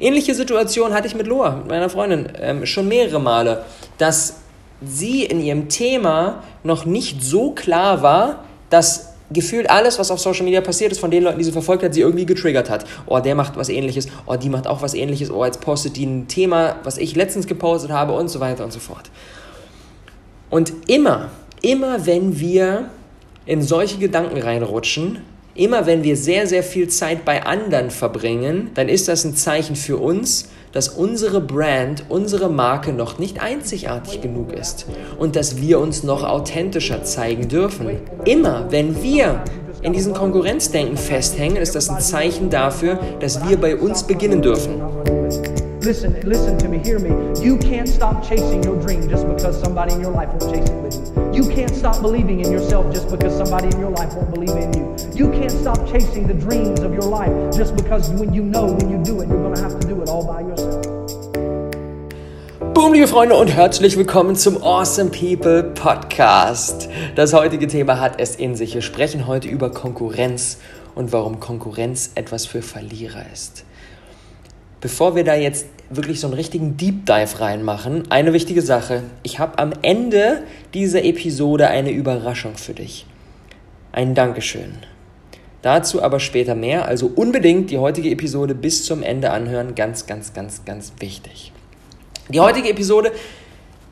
Ähnliche Situation hatte ich mit Loa, mit meiner Freundin, ähm, schon mehrere Male, dass sie in ihrem Thema noch nicht so klar war, dass gefühlt alles, was auf Social Media passiert ist, von den Leuten, die sie verfolgt hat, sie irgendwie getriggert hat. Oh, der macht was ähnliches, oh, die macht auch was ähnliches, oh, jetzt postet die ein Thema, was ich letztens gepostet habe und so weiter und so fort. Und immer, immer wenn wir in solche Gedanken reinrutschen, immer wenn wir sehr, sehr viel Zeit bei anderen verbringen, dann ist das ein Zeichen für uns, dass unsere Brand, unsere Marke noch nicht einzigartig genug ist und dass wir uns noch authentischer zeigen dürfen. Immer wenn wir in diesem Konkurrenzdenken festhängen, ist das ein Zeichen dafür, dass wir bei uns beginnen dürfen. Listen, listen to me, hear me. You can't stop chasing your dream just because somebody in your life won't chase it with you. You can't stop believing in yourself just because somebody in your life won't believe in you. You can't stop chasing the dreams of your life just because when you know when you do it, you're going to have to do it all by yourself. Boom, liebe Freunde, und herzlich willkommen zum Awesome People Podcast. Das heutige Thema hat es in sich. Wir sprechen heute über Konkurrenz und warum Konkurrenz etwas für Verlierer ist. Bevor wir da jetzt wirklich so einen richtigen Deep Dive reinmachen, eine wichtige Sache. Ich habe am Ende dieser Episode eine Überraschung für dich. Ein Dankeschön. Dazu aber später mehr, also unbedingt die heutige Episode bis zum Ende anhören, ganz, ganz, ganz, ganz wichtig. Die heutige Episode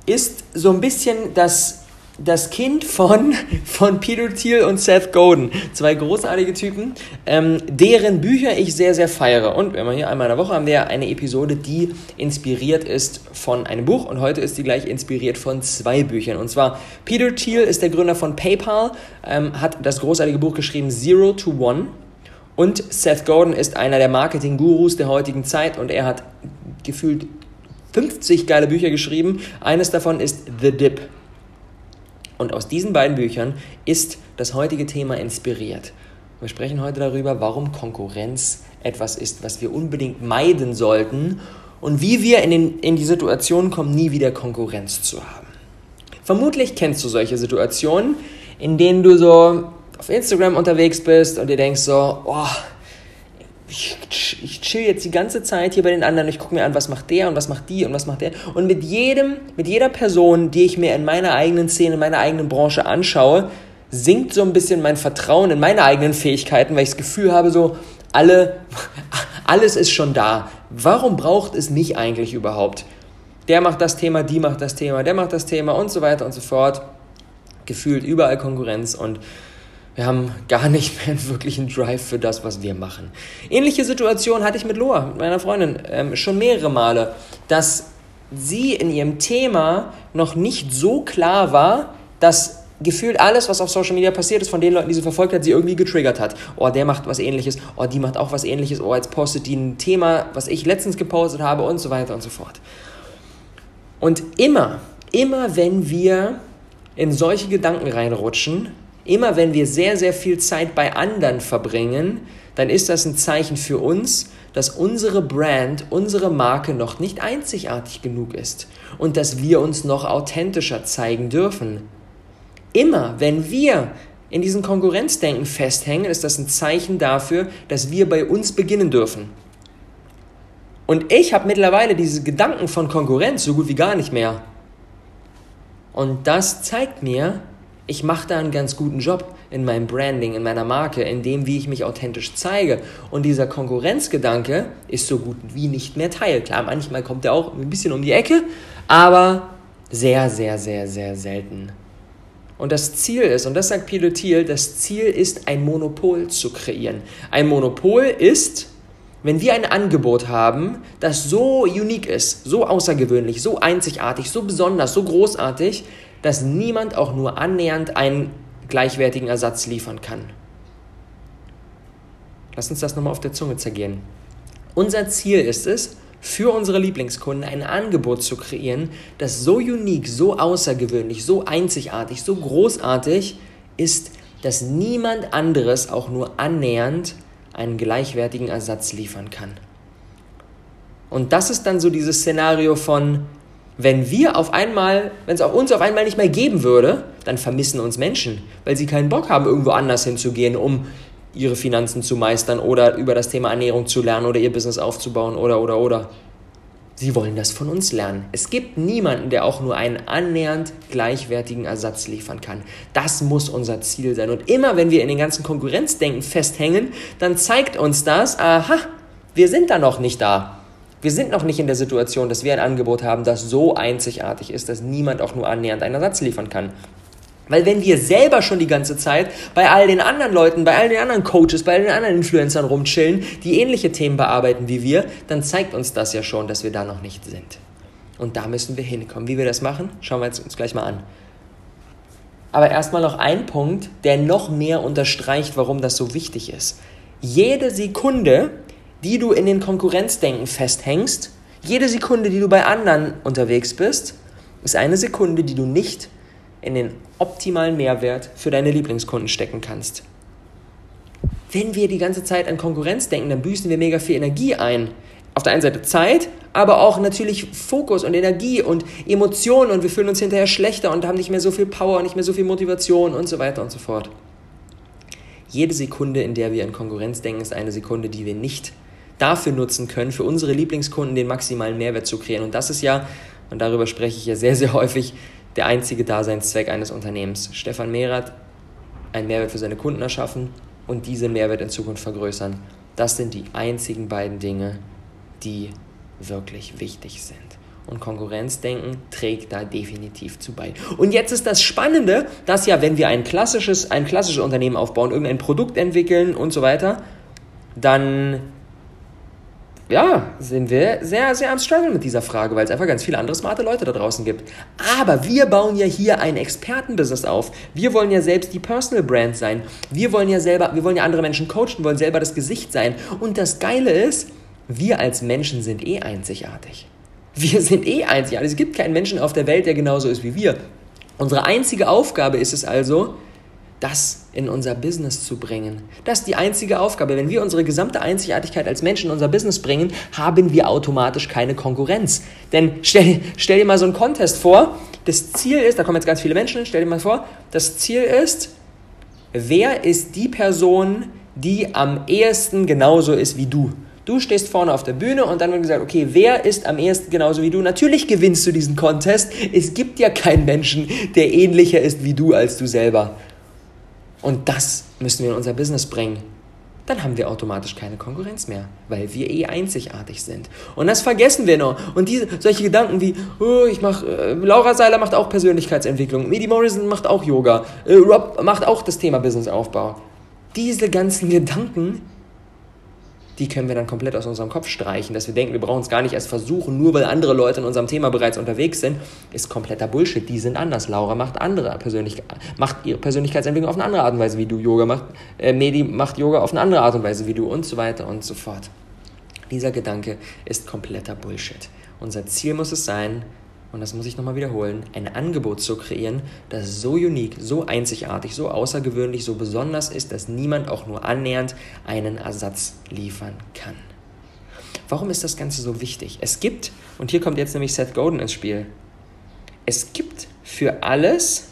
ist so ein bisschen das das Kind von, von Peter Thiel und Seth Godin. Zwei großartige Typen, ähm, deren Bücher ich sehr, sehr feiere. Und wenn wir hier einmal in der Woche haben wir eine Episode, die inspiriert ist von einem Buch. Und heute ist die gleich inspiriert von zwei Büchern. Und zwar Peter Thiel ist der Gründer von PayPal, ähm, hat das großartige Buch geschrieben Zero to One. Und Seth Godin ist einer der Marketing-Gurus der heutigen Zeit und er hat gefühlt 50 geile Bücher geschrieben. Eines davon ist The Dip. Und aus diesen beiden Büchern ist das heutige Thema inspiriert. Wir sprechen heute darüber, warum Konkurrenz etwas ist, was wir unbedingt meiden sollten und wie wir in, den, in die Situation kommen, nie wieder Konkurrenz zu haben. Vermutlich kennst du solche Situationen, in denen du so auf Instagram unterwegs bist und dir denkst so, oh, ich, ich chill jetzt die ganze Zeit hier bei den anderen, ich gucke mir an, was macht der und was macht die und was macht der. Und mit jedem, mit jeder Person, die ich mir in meiner eigenen Szene, in meiner eigenen Branche anschaue, sinkt so ein bisschen mein Vertrauen in meine eigenen Fähigkeiten, weil ich das Gefühl habe, so, alle, alles ist schon da. Warum braucht es mich eigentlich überhaupt? Der macht das Thema, die macht das Thema, der macht das Thema und so weiter und so fort. Gefühlt überall Konkurrenz und wir haben gar nicht mehr wirklich einen Drive für das, was wir machen. Ähnliche Situation hatte ich mit Loa, mit meiner Freundin, ähm, schon mehrere Male, dass sie in ihrem Thema noch nicht so klar war, dass gefühlt alles, was auf Social Media passiert ist, von den Leuten, die sie verfolgt hat, sie irgendwie getriggert hat. Oh, der macht was ähnliches, oh, die macht auch was ähnliches, oh, jetzt postet die ein Thema, was ich letztens gepostet habe und so weiter und so fort. Und immer, immer wenn wir in solche Gedanken reinrutschen, Immer wenn wir sehr, sehr viel Zeit bei anderen verbringen, dann ist das ein Zeichen für uns, dass unsere Brand, unsere Marke noch nicht einzigartig genug ist und dass wir uns noch authentischer zeigen dürfen. Immer wenn wir in diesem Konkurrenzdenken festhängen, ist das ein Zeichen dafür, dass wir bei uns beginnen dürfen. Und ich habe mittlerweile diese Gedanken von Konkurrenz so gut wie gar nicht mehr. Und das zeigt mir, ich mache da einen ganz guten Job in meinem Branding, in meiner Marke, in dem, wie ich mich authentisch zeige. Und dieser Konkurrenzgedanke ist so gut wie nicht mehr Teil. Klar, manchmal kommt er auch ein bisschen um die Ecke, aber sehr, sehr, sehr, sehr selten. Und das Ziel ist, und das sagt Thiel, das Ziel ist, ein Monopol zu kreieren. Ein Monopol ist, wenn wir ein Angebot haben, das so unique ist, so außergewöhnlich, so einzigartig, so besonders, so großartig, dass niemand auch nur annähernd einen gleichwertigen Ersatz liefern kann. Lass uns das nochmal auf der Zunge zergehen. Unser Ziel ist es, für unsere Lieblingskunden ein Angebot zu kreieren, das so unique, so außergewöhnlich, so einzigartig, so großartig ist, dass niemand anderes auch nur annähernd einen gleichwertigen Ersatz liefern kann. Und das ist dann so dieses Szenario von, wenn wir auf einmal, wenn es auch uns auf einmal nicht mehr geben würde, dann vermissen uns Menschen, weil sie keinen Bock haben, irgendwo anders hinzugehen, um ihre Finanzen zu meistern oder über das Thema Ernährung zu lernen oder ihr Business aufzubauen oder oder oder. Sie wollen das von uns lernen. Es gibt niemanden, der auch nur einen annähernd gleichwertigen Ersatz liefern kann. Das muss unser Ziel sein. Und immer wenn wir in den ganzen Konkurrenzdenken festhängen, dann zeigt uns das, aha, wir sind da noch nicht da. Wir sind noch nicht in der Situation, dass wir ein Angebot haben, das so einzigartig ist, dass niemand auch nur annähernd einen Ersatz liefern kann. Weil wenn wir selber schon die ganze Zeit bei all den anderen Leuten, bei all den anderen Coaches, bei all den anderen Influencern rumchillen, die ähnliche Themen bearbeiten wie wir, dann zeigt uns das ja schon, dass wir da noch nicht sind. Und da müssen wir hinkommen. Wie wir das machen, schauen wir uns gleich mal an. Aber erstmal noch ein Punkt, der noch mehr unterstreicht, warum das so wichtig ist. Jede Sekunde, die du in den Konkurrenzdenken festhängst, jede Sekunde, die du bei anderen unterwegs bist, ist eine Sekunde, die du nicht in den optimalen Mehrwert für deine Lieblingskunden stecken kannst. Wenn wir die ganze Zeit an Konkurrenz denken, dann büßen wir mega viel Energie ein. Auf der einen Seite Zeit, aber auch natürlich Fokus und Energie und Emotionen und wir fühlen uns hinterher schlechter und haben nicht mehr so viel Power, nicht mehr so viel Motivation und so weiter und so fort. Jede Sekunde, in der wir an Konkurrenz denken, ist eine Sekunde, die wir nicht dafür nutzen können, für unsere Lieblingskunden den maximalen Mehrwert zu kreieren. Und das ist ja, und darüber spreche ich ja sehr, sehr häufig, der einzige Daseinszweck eines Unternehmens. Stefan Mehrath, einen Mehrwert für seine Kunden erschaffen und diesen Mehrwert in Zukunft vergrößern. Das sind die einzigen beiden Dinge, die wirklich wichtig sind. Und Konkurrenzdenken trägt da definitiv zu bei. Und jetzt ist das Spannende, dass ja, wenn wir ein klassisches, ein klassisches Unternehmen aufbauen, irgendein Produkt entwickeln und so weiter, dann ja, sind wir sehr, sehr am Struggle mit dieser Frage, weil es einfach ganz viele andere smarte Leute da draußen gibt. Aber wir bauen ja hier ein Expertenbusiness auf. Wir wollen ja selbst die Personal Brand sein. Wir wollen ja selber, wir wollen ja andere Menschen coachen, wollen selber das Gesicht sein. Und das Geile ist, wir als Menschen sind eh einzigartig. Wir sind eh einzigartig. Es gibt keinen Menschen auf der Welt, der genauso ist wie wir. Unsere einzige Aufgabe ist es also, das in unser Business zu bringen. Das ist die einzige Aufgabe. Wenn wir unsere gesamte Einzigartigkeit als Menschen in unser Business bringen, haben wir automatisch keine Konkurrenz. Denn stell, stell dir mal so einen Contest vor. Das Ziel ist, da kommen jetzt ganz viele Menschen hin, stell dir mal vor, das Ziel ist, wer ist die Person, die am ehesten genauso ist wie du? Du stehst vorne auf der Bühne und dann wird gesagt, okay, wer ist am ehesten genauso wie du? Natürlich gewinnst du diesen Contest. Es gibt ja keinen Menschen, der ähnlicher ist wie du als du selber. Und das müssen wir in unser Business bringen. Dann haben wir automatisch keine Konkurrenz mehr, weil wir eh einzigartig sind. Und das vergessen wir noch. Und diese, solche Gedanken wie, oh, ich mach, äh, Laura Seiler macht auch Persönlichkeitsentwicklung, Medi Morrison macht auch Yoga, äh, Rob macht auch das Thema Businessaufbau. Diese ganzen Gedanken, die können wir dann komplett aus unserem Kopf streichen, dass wir denken, wir brauchen es gar nicht erst versuchen, nur weil andere Leute in unserem Thema bereits unterwegs sind, ist kompletter Bullshit. Die sind anders. Laura macht andere Persönlich macht ihre Persönlichkeitsentwicklung auf eine andere Art und Weise, wie du Yoga machst. Äh, Medi macht Yoga auf eine andere Art und Weise, wie du und so weiter und so fort. Dieser Gedanke ist kompletter Bullshit. Unser Ziel muss es sein, und das muss ich nochmal wiederholen, ein Angebot zu kreieren, das so unique, so einzigartig, so außergewöhnlich, so besonders ist, dass niemand auch nur annähernd einen Ersatz liefern kann. Warum ist das Ganze so wichtig? Es gibt, und hier kommt jetzt nämlich Seth Godin ins Spiel, es gibt für alles,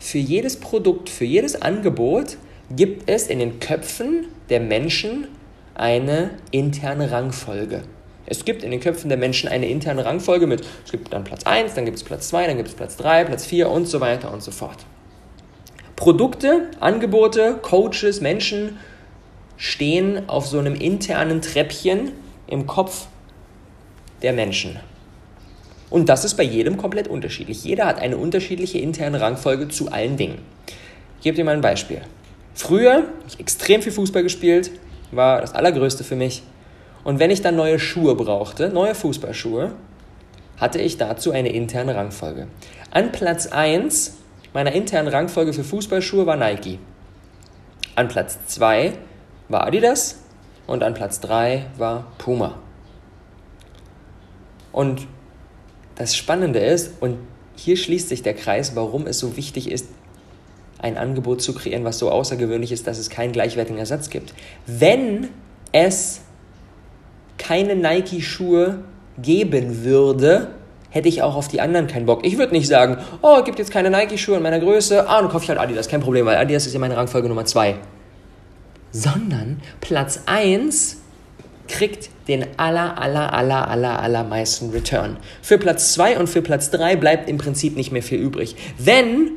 für jedes Produkt, für jedes Angebot, gibt es in den Köpfen der Menschen eine interne Rangfolge. Es gibt in den Köpfen der Menschen eine interne Rangfolge mit, es gibt dann Platz 1, dann gibt es Platz 2, dann gibt es Platz 3, Platz 4 und so weiter und so fort. Produkte, Angebote, Coaches, Menschen stehen auf so einem internen Treppchen im Kopf der Menschen. Und das ist bei jedem komplett unterschiedlich. Jeder hat eine unterschiedliche interne Rangfolge zu allen Dingen. Ich gebe dir mal ein Beispiel. Früher habe ich extrem viel Fußball gespielt, war das Allergrößte für mich. Und wenn ich dann neue Schuhe brauchte, neue Fußballschuhe, hatte ich dazu eine interne Rangfolge. An Platz 1 meiner internen Rangfolge für Fußballschuhe war Nike. An Platz 2 war Adidas und an Platz 3 war Puma. Und das Spannende ist, und hier schließt sich der Kreis, warum es so wichtig ist, ein Angebot zu kreieren, was so außergewöhnlich ist, dass es keinen gleichwertigen Ersatz gibt. Wenn es keine Nike-Schuhe geben würde, hätte ich auch auf die anderen keinen Bock. Ich würde nicht sagen, oh, gibt jetzt keine Nike-Schuhe in meiner Größe, ah, dann kaufe ich halt Adidas, kein Problem, weil Adidas ist ja meine Rangfolge Nummer 2. Sondern Platz 1 kriegt den aller, aller, aller, aller, allermeisten Return. Für Platz 2 und für Platz 3 bleibt im Prinzip nicht mehr viel übrig. Wenn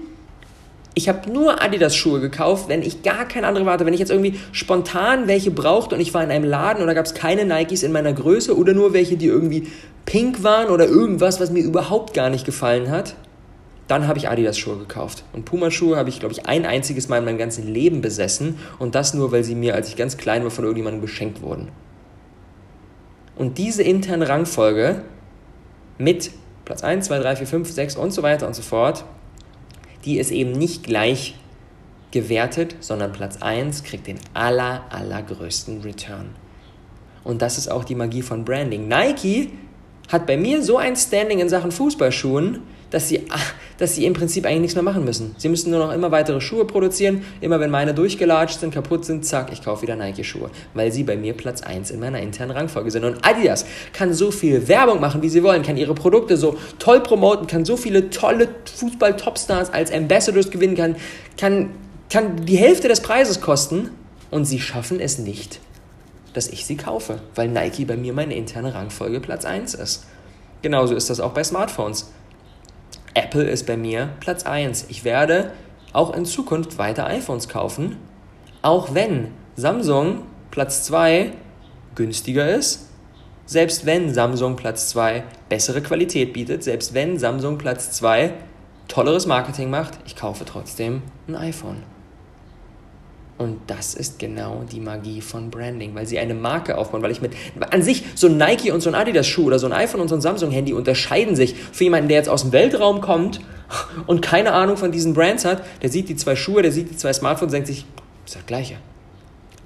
ich habe nur Adidas-Schuhe gekauft, wenn ich gar keine andere warte. Wenn ich jetzt irgendwie spontan welche brauchte und ich war in einem Laden und da gab es keine Nikes in meiner Größe oder nur welche, die irgendwie pink waren oder irgendwas, was mir überhaupt gar nicht gefallen hat, dann habe ich Adidas-Schuhe gekauft. Und Puma-Schuhe habe ich, glaube ich, ein einziges Mal in meinem ganzen Leben besessen. Und das nur, weil sie mir, als ich ganz klein war, von irgendjemandem geschenkt wurden. Und diese interne Rangfolge mit Platz 1, 2, 3, 4, 5, 6 und so weiter und so fort, die ist eben nicht gleich gewertet, sondern Platz 1 kriegt den aller, allergrößten Return. Und das ist auch die Magie von Branding. Nike hat bei mir so ein Standing in Sachen Fußballschuhen, dass sie, dass sie im Prinzip eigentlich nichts mehr machen müssen. Sie müssen nur noch immer weitere Schuhe produzieren. Immer wenn meine durchgelatscht sind, kaputt sind, zack, ich kaufe wieder Nike-Schuhe. Weil sie bei mir Platz 1 in meiner internen Rangfolge sind. Und Adidas kann so viel Werbung machen, wie sie wollen, kann ihre Produkte so toll promoten, kann so viele tolle Fußball-Topstars als Ambassadors gewinnen, kann, kann, kann die Hälfte des Preises kosten. Und sie schaffen es nicht, dass ich sie kaufe, weil Nike bei mir meine interne Rangfolge Platz 1 ist. Genauso ist das auch bei Smartphones. Apple ist bei mir Platz 1. Ich werde auch in Zukunft weiter iPhones kaufen, auch wenn Samsung Platz 2 günstiger ist, selbst wenn Samsung Platz 2 bessere Qualität bietet, selbst wenn Samsung Platz 2 tolleres Marketing macht, ich kaufe trotzdem ein iPhone. Und das ist genau die Magie von Branding, weil sie eine Marke aufbauen, weil ich mit, an sich, so ein Nike und so ein Adidas Schuh oder so ein iPhone und so ein Samsung Handy unterscheiden sich für jemanden, der jetzt aus dem Weltraum kommt und keine Ahnung von diesen Brands hat, der sieht die zwei Schuhe, der sieht die zwei Smartphones denkt sich, ist das Gleiche.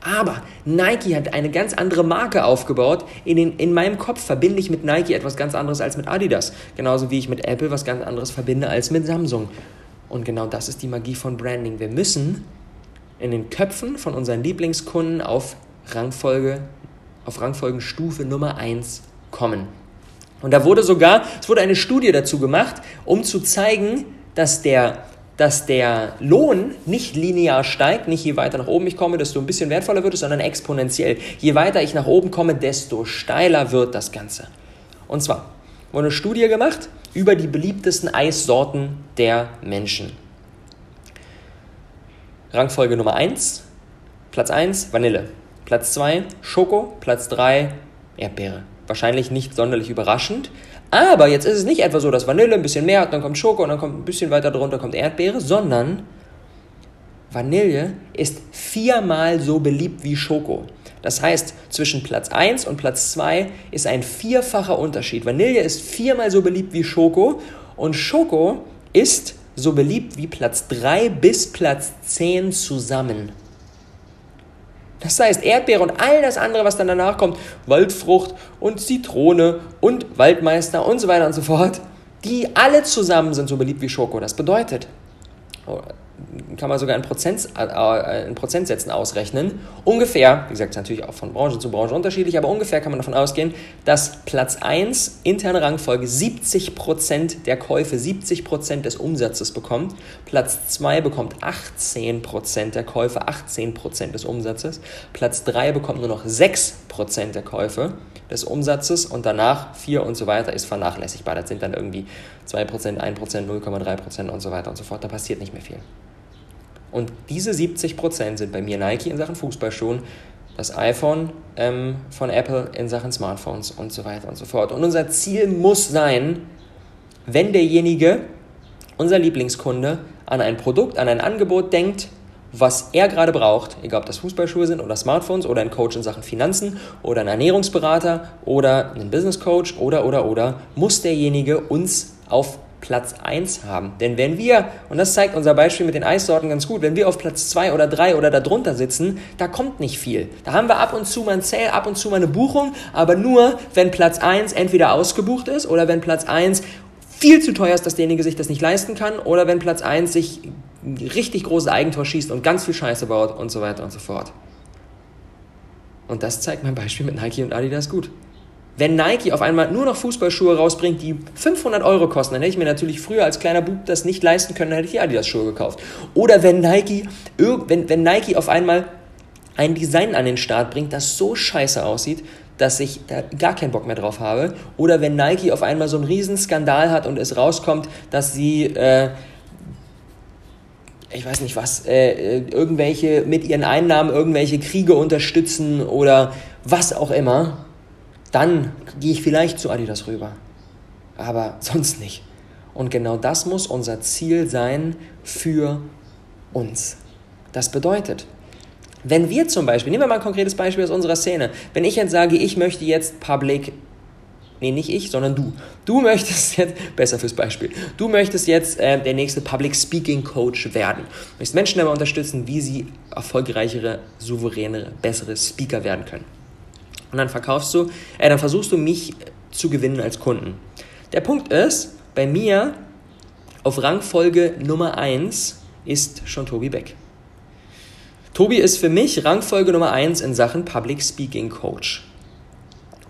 Aber Nike hat eine ganz andere Marke aufgebaut. In, den, in meinem Kopf verbinde ich mit Nike etwas ganz anderes als mit Adidas. Genauso wie ich mit Apple was ganz anderes verbinde als mit Samsung. Und genau das ist die Magie von Branding. Wir müssen in den Köpfen von unseren Lieblingskunden auf Rangfolge, auf Rangfolgenstufe Nummer 1 kommen. Und da wurde sogar, es wurde eine Studie dazu gemacht, um zu zeigen, dass der, dass der Lohn nicht linear steigt, nicht je weiter nach oben ich komme, desto ein bisschen wertvoller wird es, sondern exponentiell. Je weiter ich nach oben komme, desto steiler wird das Ganze. Und zwar wurde eine Studie gemacht über die beliebtesten Eissorten der Menschen. Rangfolge Nummer 1, Platz 1 Vanille, Platz 2 Schoko, Platz 3 Erdbeere. Wahrscheinlich nicht sonderlich überraschend, aber jetzt ist es nicht etwa so, dass Vanille ein bisschen mehr hat, dann kommt Schoko und dann kommt ein bisschen weiter drunter kommt Erdbeere, sondern Vanille ist viermal so beliebt wie Schoko. Das heißt, zwischen Platz 1 und Platz 2 ist ein vierfacher Unterschied. Vanille ist viermal so beliebt wie Schoko und Schoko ist so beliebt wie Platz 3 bis Platz 10 zusammen. Das heißt, Erdbeere und all das andere, was dann danach kommt, Waldfrucht und Zitrone und Waldmeister und so weiter und so fort, die alle zusammen sind so beliebt wie Schoko. Das bedeutet, kann man sogar in, Prozent, äh, in Prozentsätzen ausrechnen. Ungefähr, wie gesagt, natürlich auch von Branche zu Branche unterschiedlich, aber ungefähr kann man davon ausgehen, dass Platz 1 interne Rangfolge 70% der Käufe, 70% des Umsatzes bekommt. Platz 2 bekommt 18% der Käufe, 18% des Umsatzes. Platz 3 bekommt nur noch 6% der Käufe des Umsatzes und danach 4 und so weiter ist vernachlässigbar. Das sind dann irgendwie 2%, 1%, 0,3% und so weiter und so fort. Da passiert nicht mehr viel. Und diese 70% sind bei mir Nike in Sachen Fußballschuhen, das iPhone ähm, von Apple in Sachen Smartphones und so weiter und so fort. Und unser Ziel muss sein, wenn derjenige, unser Lieblingskunde, an ein Produkt, an ein Angebot denkt, was er gerade braucht, egal ob das Fußballschuhe sind oder Smartphones oder ein Coach in Sachen Finanzen oder ein Ernährungsberater oder ein Business Coach oder oder oder, muss derjenige uns auf Platz 1 haben. Denn wenn wir, und das zeigt unser Beispiel mit den Eissorten ganz gut, wenn wir auf Platz 2 oder 3 oder darunter sitzen, da kommt nicht viel. Da haben wir ab und zu mal ein Sale, ab und zu mal eine Buchung, aber nur, wenn Platz 1 entweder ausgebucht ist oder wenn Platz 1 viel zu teuer ist, dass derjenige sich das nicht leisten kann oder wenn Platz 1 sich richtig großes Eigentor schießt und ganz viel Scheiße baut und so weiter und so fort. Und das zeigt mein Beispiel mit Nike und Adidas gut. Wenn Nike auf einmal nur noch Fußballschuhe rausbringt, die 500 Euro kosten, dann hätte ich mir natürlich früher als kleiner Bub das nicht leisten können, dann hätte ich die Adidas-Schuhe gekauft. Oder wenn Nike, wenn, wenn Nike auf einmal ein Design an den Start bringt, das so scheiße aussieht, dass ich da gar keinen Bock mehr drauf habe. Oder wenn Nike auf einmal so einen Riesenskandal hat und es rauskommt, dass sie, äh, ich weiß nicht was, äh, äh irgendwelche mit ihren Einnahmen irgendwelche Kriege unterstützen oder was auch immer, dann gehe ich vielleicht zu Adidas rüber. Aber sonst nicht. Und genau das muss unser Ziel sein für uns. Das bedeutet, wenn wir zum Beispiel, nehmen wir mal ein konkretes Beispiel aus unserer Szene, wenn ich jetzt sage, ich möchte jetzt Public, nee, nicht ich, sondern du, du möchtest jetzt, besser fürs Beispiel, du möchtest jetzt äh, der nächste Public Speaking Coach werden, du möchtest Menschen dabei unterstützen, wie sie erfolgreichere, souveränere, bessere Speaker werden können. Und dann verkaufst du, äh, dann versuchst du mich zu gewinnen als Kunden. Der Punkt ist, bei mir auf Rangfolge Nummer 1 ist schon Tobi Beck. Tobi ist für mich Rangfolge Nummer 1 in Sachen Public Speaking Coach.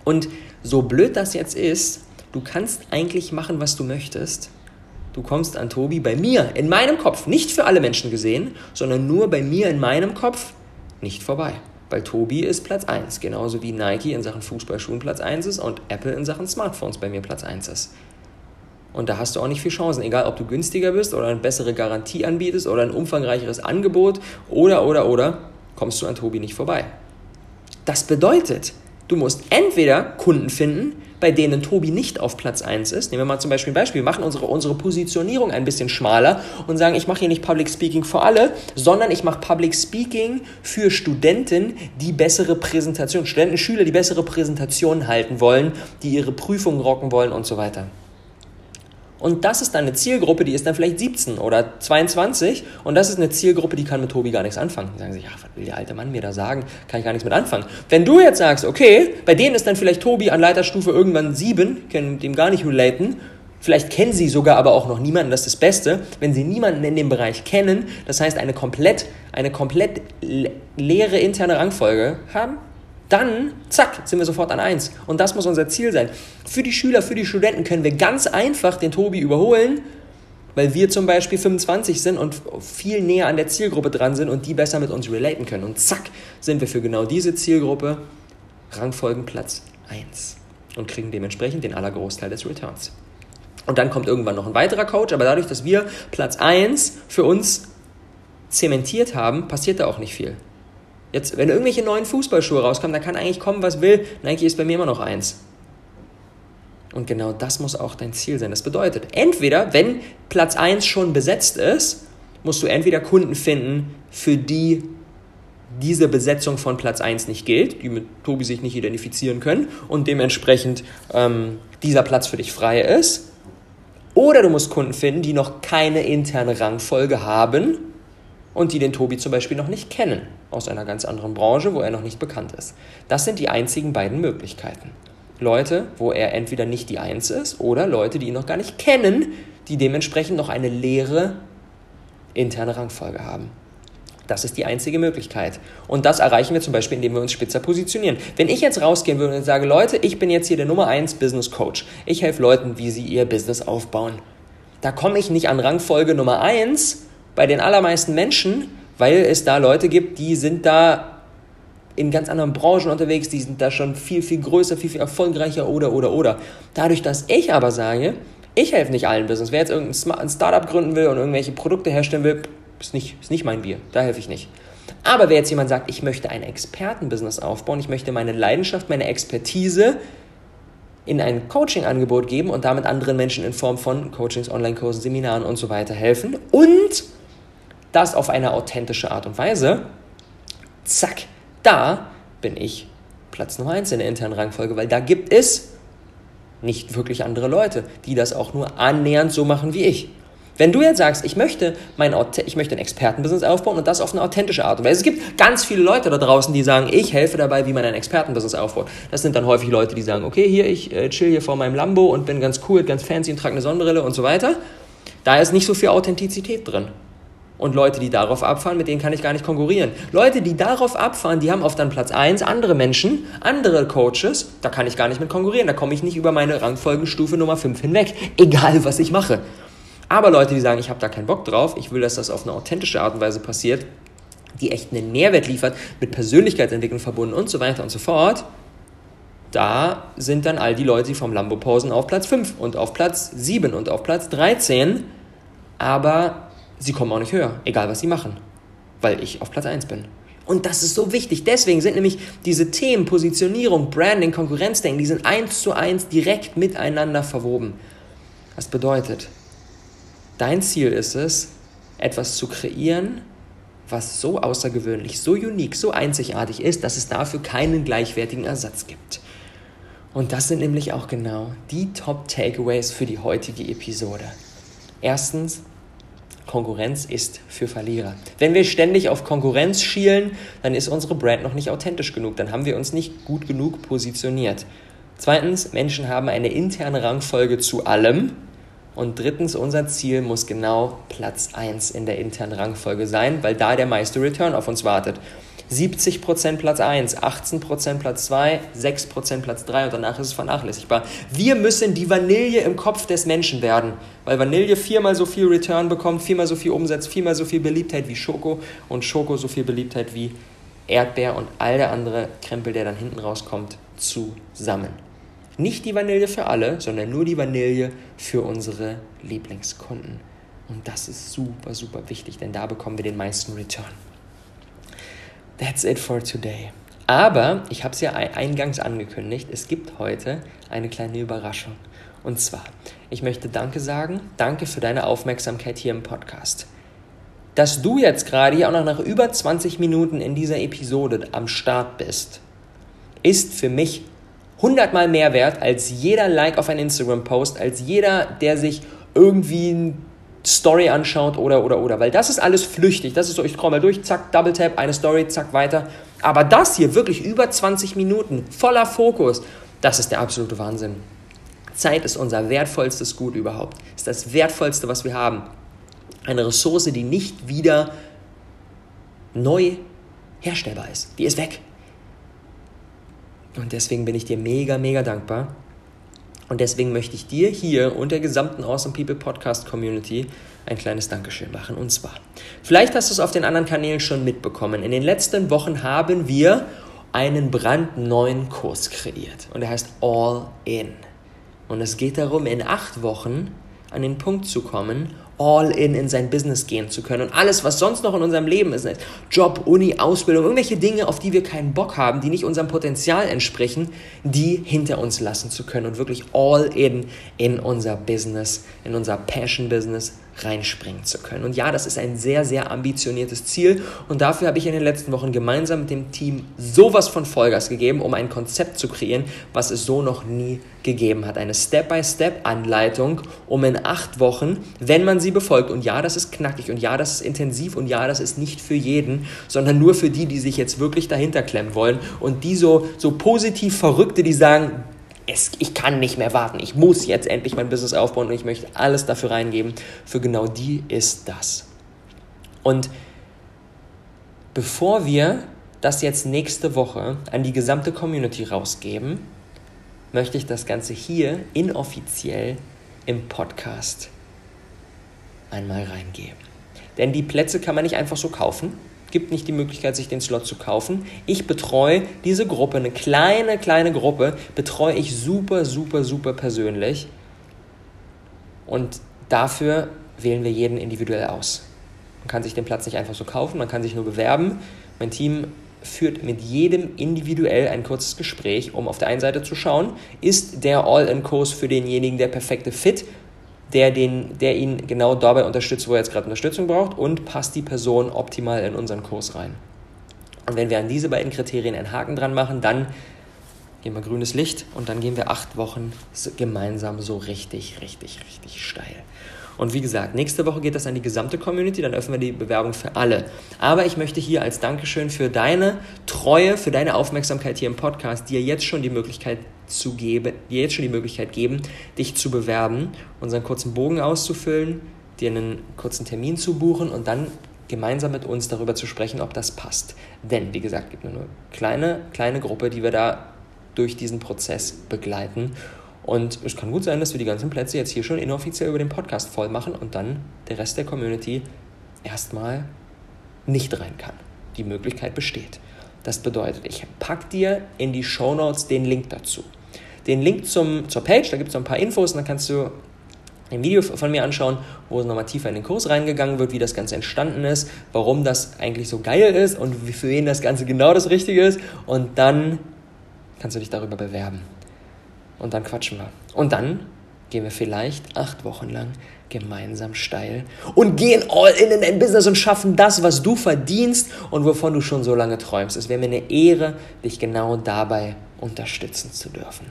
Und so blöd das jetzt ist, du kannst eigentlich machen, was du möchtest. Du kommst an Tobi bei mir, in meinem Kopf, nicht für alle Menschen gesehen, sondern nur bei mir in meinem Kopf, nicht vorbei. Weil Tobi ist Platz 1, genauso wie Nike in Sachen Fußballschuhen Platz 1 ist und Apple in Sachen Smartphones bei mir Platz 1 ist. Und da hast du auch nicht viel Chancen, egal ob du günstiger bist oder eine bessere Garantie anbietest oder ein umfangreicheres Angebot oder, oder, oder, kommst du an Tobi nicht vorbei. Das bedeutet, du musst entweder Kunden finden, bei denen Tobi nicht auf Platz 1 ist. Nehmen wir mal zum Beispiel ein Beispiel. Wir machen unsere, unsere Positionierung ein bisschen schmaler und sagen, ich mache hier nicht Public Speaking für alle, sondern ich mache Public Speaking für Studenten, die bessere Präsentationen, Studenten, Schüler, die bessere Präsentationen halten wollen, die ihre Prüfungen rocken wollen und so weiter. Und das ist dann eine Zielgruppe, die ist dann vielleicht 17 oder 22 und das ist eine Zielgruppe, die kann mit Tobi gar nichts anfangen. Dann sagen sie, ja, was will der alte Mann mir da sagen? Kann ich gar nichts mit anfangen. Wenn du jetzt sagst, okay, bei denen ist dann vielleicht Tobi an Leiterstufe irgendwann 7, können dem gar nicht relaten, Vielleicht kennen sie sogar aber auch noch niemanden, das ist das Beste. Wenn sie niemanden in dem Bereich kennen, das heißt eine komplett, eine komplett leere interne Rangfolge haben, dann, zack, sind wir sofort an 1. Und das muss unser Ziel sein. Für die Schüler, für die Studenten können wir ganz einfach den Tobi überholen, weil wir zum Beispiel 25 sind und viel näher an der Zielgruppe dran sind und die besser mit uns relaten können. Und zack, sind wir für genau diese Zielgruppe Rangfolgenplatz 1 und kriegen dementsprechend den allergroßteil des Returns. Und dann kommt irgendwann noch ein weiterer Coach, aber dadurch, dass wir Platz 1 für uns zementiert haben, passiert da auch nicht viel. Jetzt, wenn irgendwelche neuen Fußballschuhe rauskommen, dann kann eigentlich kommen, was will. Nike ist bei mir immer noch eins. Und genau das muss auch dein Ziel sein. Das bedeutet, entweder, wenn Platz 1 schon besetzt ist, musst du entweder Kunden finden, für die diese Besetzung von Platz 1 nicht gilt, die mit Tobi sich nicht identifizieren können und dementsprechend ähm, dieser Platz für dich frei ist. Oder du musst Kunden finden, die noch keine interne Rangfolge haben und die den Tobi zum Beispiel noch nicht kennen, aus einer ganz anderen Branche, wo er noch nicht bekannt ist. Das sind die einzigen beiden Möglichkeiten. Leute, wo er entweder nicht die Eins ist oder Leute, die ihn noch gar nicht kennen, die dementsprechend noch eine leere interne Rangfolge haben. Das ist die einzige Möglichkeit. Und das erreichen wir zum Beispiel, indem wir uns spitzer positionieren. Wenn ich jetzt rausgehen würde und sage, Leute, ich bin jetzt hier der Nummer 1 Business Coach. Ich helfe Leuten, wie sie ihr Business aufbauen. Da komme ich nicht an Rangfolge Nummer 1, bei den allermeisten Menschen, weil es da Leute gibt, die sind da in ganz anderen Branchen unterwegs, die sind da schon viel, viel größer, viel, viel erfolgreicher oder, oder, oder. Dadurch, dass ich aber sage, ich helfe nicht allen Business. Wer jetzt irgendein Startup gründen will und irgendwelche Produkte herstellen will, ist nicht, ist nicht mein Bier. Da helfe ich nicht. Aber wer jetzt jemand sagt, ich möchte ein Expertenbusiness aufbauen, ich möchte meine Leidenschaft, meine Expertise in ein Coaching-Angebot geben und damit anderen Menschen in Form von Coachings, Online-Kursen, Seminaren und so weiter helfen und das auf eine authentische Art und Weise, zack, da bin ich Platz Nummer 1 in der internen Rangfolge, weil da gibt es nicht wirklich andere Leute, die das auch nur annähernd so machen wie ich. Wenn du jetzt sagst, ich möchte, mein, ich möchte ein Expertenbusiness aufbauen und das auf eine authentische Art und Weise. Es gibt ganz viele Leute da draußen, die sagen, ich helfe dabei, wie man ein Expertenbusiness aufbaut. Das sind dann häufig Leute, die sagen, okay, hier, ich äh, chill hier vor meinem Lambo und bin ganz cool, ganz fancy und trage eine Sonnenbrille und so weiter. Da ist nicht so viel Authentizität drin. Und Leute, die darauf abfahren, mit denen kann ich gar nicht konkurrieren. Leute, die darauf abfahren, die haben auf dann Platz 1 andere Menschen, andere Coaches, da kann ich gar nicht mit konkurrieren. Da komme ich nicht über meine Rangfolgenstufe Nummer 5 hinweg, egal was ich mache. Aber Leute, die sagen, ich habe da keinen Bock drauf, ich will, dass das auf eine authentische Art und Weise passiert, die echt einen Mehrwert liefert, mit Persönlichkeitsentwicklung verbunden und so weiter und so fort, da sind dann all die Leute, die vom Lambo posen, auf Platz 5 und auf Platz 7 und auf Platz 13. Aber sie kommen auch nicht höher, egal was sie machen, weil ich auf Platz 1 bin. Und das ist so wichtig. Deswegen sind nämlich diese Themen Positionierung, Branding, Konkurrenzdenken, die sind eins zu eins direkt miteinander verwoben. Das bedeutet, dein Ziel ist es, etwas zu kreieren, was so außergewöhnlich, so unique, so einzigartig ist, dass es dafür keinen gleichwertigen Ersatz gibt. Und das sind nämlich auch genau die Top-Takeaways für die heutige Episode. Erstens, Konkurrenz ist für Verlierer. Wenn wir ständig auf Konkurrenz schielen, dann ist unsere Brand noch nicht authentisch genug, dann haben wir uns nicht gut genug positioniert. Zweitens, Menschen haben eine interne Rangfolge zu allem. Und drittens, unser Ziel muss genau Platz 1 in der internen Rangfolge sein, weil da der meiste Return auf uns wartet. 70% Platz 1, 18% Platz 2, 6% Platz 3 und danach ist es vernachlässigbar. Wir müssen die Vanille im Kopf des Menschen werden, weil Vanille viermal so viel Return bekommt, viermal so viel Umsatz, viermal so viel Beliebtheit wie Schoko und Schoko so viel Beliebtheit wie Erdbeer und all der andere Krempel, der dann hinten rauskommt, zusammen. Nicht die Vanille für alle, sondern nur die Vanille für unsere Lieblingskunden. Und das ist super, super wichtig, denn da bekommen wir den meisten Return. That's it for today. Aber ich habe es ja eingangs angekündigt, es gibt heute eine kleine Überraschung. Und zwar, ich möchte Danke sagen, danke für deine Aufmerksamkeit hier im Podcast. Dass du jetzt gerade hier auch noch nach über 20 Minuten in dieser Episode am Start bist, ist für mich hundertmal mehr wert als jeder Like auf einen Instagram-Post, als jeder, der sich irgendwie ein Story anschaut oder, oder, oder. Weil das ist alles flüchtig. Das ist so, ich scroll mal durch, zack, Double Tap, eine Story, zack, weiter. Aber das hier wirklich über 20 Minuten, voller Fokus, das ist der absolute Wahnsinn. Zeit ist unser wertvollstes Gut überhaupt. Ist das wertvollste, was wir haben. Eine Ressource, die nicht wieder neu herstellbar ist. Die ist weg. Und deswegen bin ich dir mega, mega dankbar und deswegen möchte ich dir hier und der gesamten Awesome People Podcast Community ein kleines Dankeschön machen. Und zwar, vielleicht hast du es auf den anderen Kanälen schon mitbekommen. In den letzten Wochen haben wir einen brandneuen Kurs kreiert. Und der heißt All In. Und es geht darum, in acht Wochen an den Punkt zu kommen, all in in sein Business gehen zu können. Und alles, was sonst noch in unserem Leben ist, Job, Uni, Ausbildung, irgendwelche Dinge, auf die wir keinen Bock haben, die nicht unserem Potenzial entsprechen, die hinter uns lassen zu können und wirklich all in in unser Business, in unser Passion-Business reinspringen zu können. Und ja, das ist ein sehr, sehr ambitioniertes Ziel und dafür habe ich in den letzten Wochen gemeinsam mit dem Team sowas von Vollgas gegeben, um ein Konzept zu kreieren, was es so noch nie gegeben hat. Eine Step-by-Step-Anleitung, um in acht Wochen, wenn man sie befolgt, und ja, das ist knackig und ja, das ist intensiv und ja, das ist nicht für jeden, sondern nur für die, die sich jetzt wirklich dahinter klemmen wollen und die so, so positiv Verrückte, die sagen, es, ich kann nicht mehr warten, ich muss jetzt endlich mein Business aufbauen und ich möchte alles dafür reingeben. Für genau die ist das. Und bevor wir das jetzt nächste Woche an die gesamte Community rausgeben, möchte ich das Ganze hier inoffiziell im Podcast einmal reingeben. Denn die Plätze kann man nicht einfach so kaufen gibt nicht die Möglichkeit, sich den Slot zu kaufen. Ich betreue diese Gruppe, eine kleine, kleine Gruppe, betreue ich super, super, super persönlich. Und dafür wählen wir jeden individuell aus. Man kann sich den Platz nicht einfach so kaufen, man kann sich nur bewerben. Mein Team führt mit jedem individuell ein kurzes Gespräch, um auf der einen Seite zu schauen, ist der All-in-Kurs für denjenigen der perfekte Fit der, den, der ihn genau dabei unterstützt, wo er jetzt gerade Unterstützung braucht und passt die Person optimal in unseren Kurs rein. Und wenn wir an diese beiden Kriterien einen Haken dran machen, dann geben wir grünes Licht und dann gehen wir acht Wochen gemeinsam so richtig, richtig, richtig steil. Und wie gesagt, nächste Woche geht das an die gesamte Community, dann öffnen wir die Bewerbung für alle. Aber ich möchte hier als Dankeschön für deine Treue, für deine Aufmerksamkeit hier im Podcast dir jetzt schon die Möglichkeit zu geben, dir jetzt schon die Möglichkeit geben, dich zu bewerben, unseren kurzen Bogen auszufüllen, dir einen kurzen Termin zu buchen und dann gemeinsam mit uns darüber zu sprechen, ob das passt. Denn, wie gesagt, es gibt nur eine kleine, kleine Gruppe, die wir da durch diesen Prozess begleiten. Und es kann gut sein, dass wir die ganzen Plätze jetzt hier schon inoffiziell über den Podcast voll machen und dann der Rest der Community erstmal nicht rein kann. Die Möglichkeit besteht. Das bedeutet, ich packe dir in die Show Notes den Link dazu. Den Link zum, zur Page, da gibt es noch ein paar Infos und dann kannst du ein Video von mir anschauen, wo es nochmal tiefer in den Kurs reingegangen wird, wie das Ganze entstanden ist, warum das eigentlich so geil ist und für wen das Ganze genau das Richtige ist. Und dann kannst du dich darüber bewerben. Und dann quatschen wir. Und dann gehen wir vielleicht acht Wochen lang gemeinsam steil und gehen all in in dein Business und schaffen das, was du verdienst und wovon du schon so lange träumst. Es wäre mir eine Ehre, dich genau dabei unterstützen zu dürfen.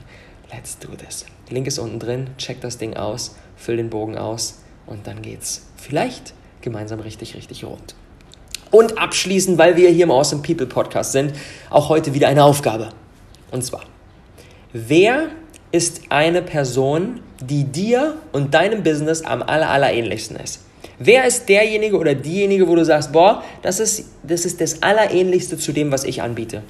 Let's do this. Link ist unten drin, check das Ding aus, füll den Bogen aus und dann geht's vielleicht gemeinsam richtig, richtig rund. Und abschließend, weil wir hier im Awesome People Podcast sind, auch heute wieder eine Aufgabe. Und zwar, wer ist eine Person, die dir und deinem Business am aller, aller ähnlichsten ist? Wer ist derjenige oder diejenige, wo du sagst, boah, das ist, das ist das Allerähnlichste zu dem, was ich anbiete?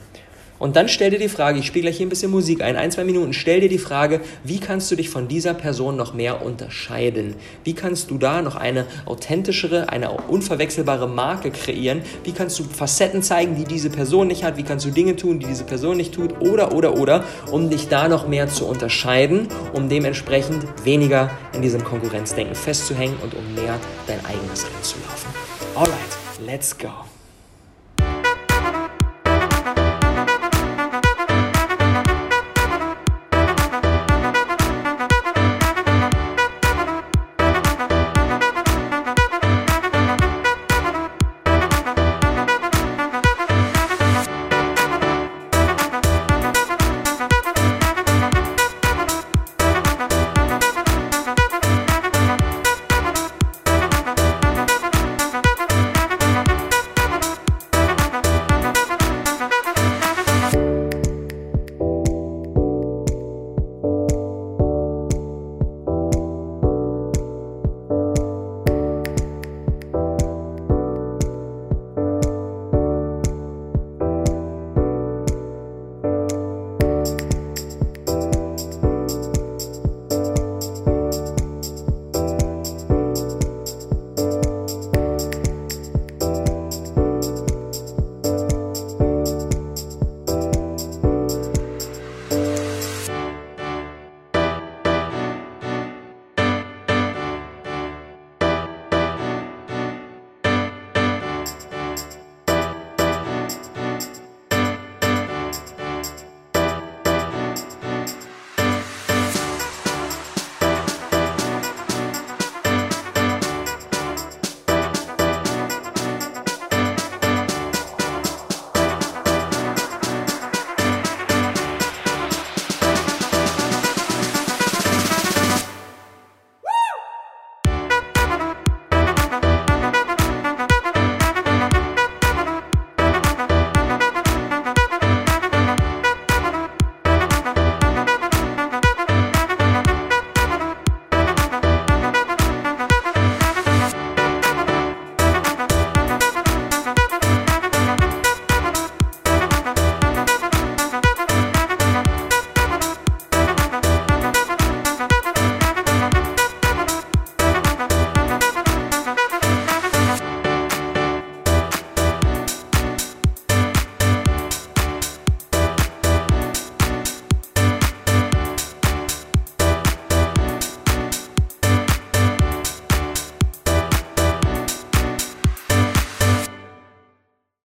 Und dann stell dir die Frage, ich spiele gleich hier ein bisschen Musik ein, ein, zwei Minuten, stell dir die Frage, wie kannst du dich von dieser Person noch mehr unterscheiden? Wie kannst du da noch eine authentischere, eine unverwechselbare Marke kreieren? Wie kannst du Facetten zeigen, die diese Person nicht hat? Wie kannst du Dinge tun, die diese Person nicht tut? Oder, oder, oder, um dich da noch mehr zu unterscheiden, um dementsprechend weniger in diesem Konkurrenzdenken festzuhängen und um mehr dein eigenes Rennen zu laufen. Alright, let's go.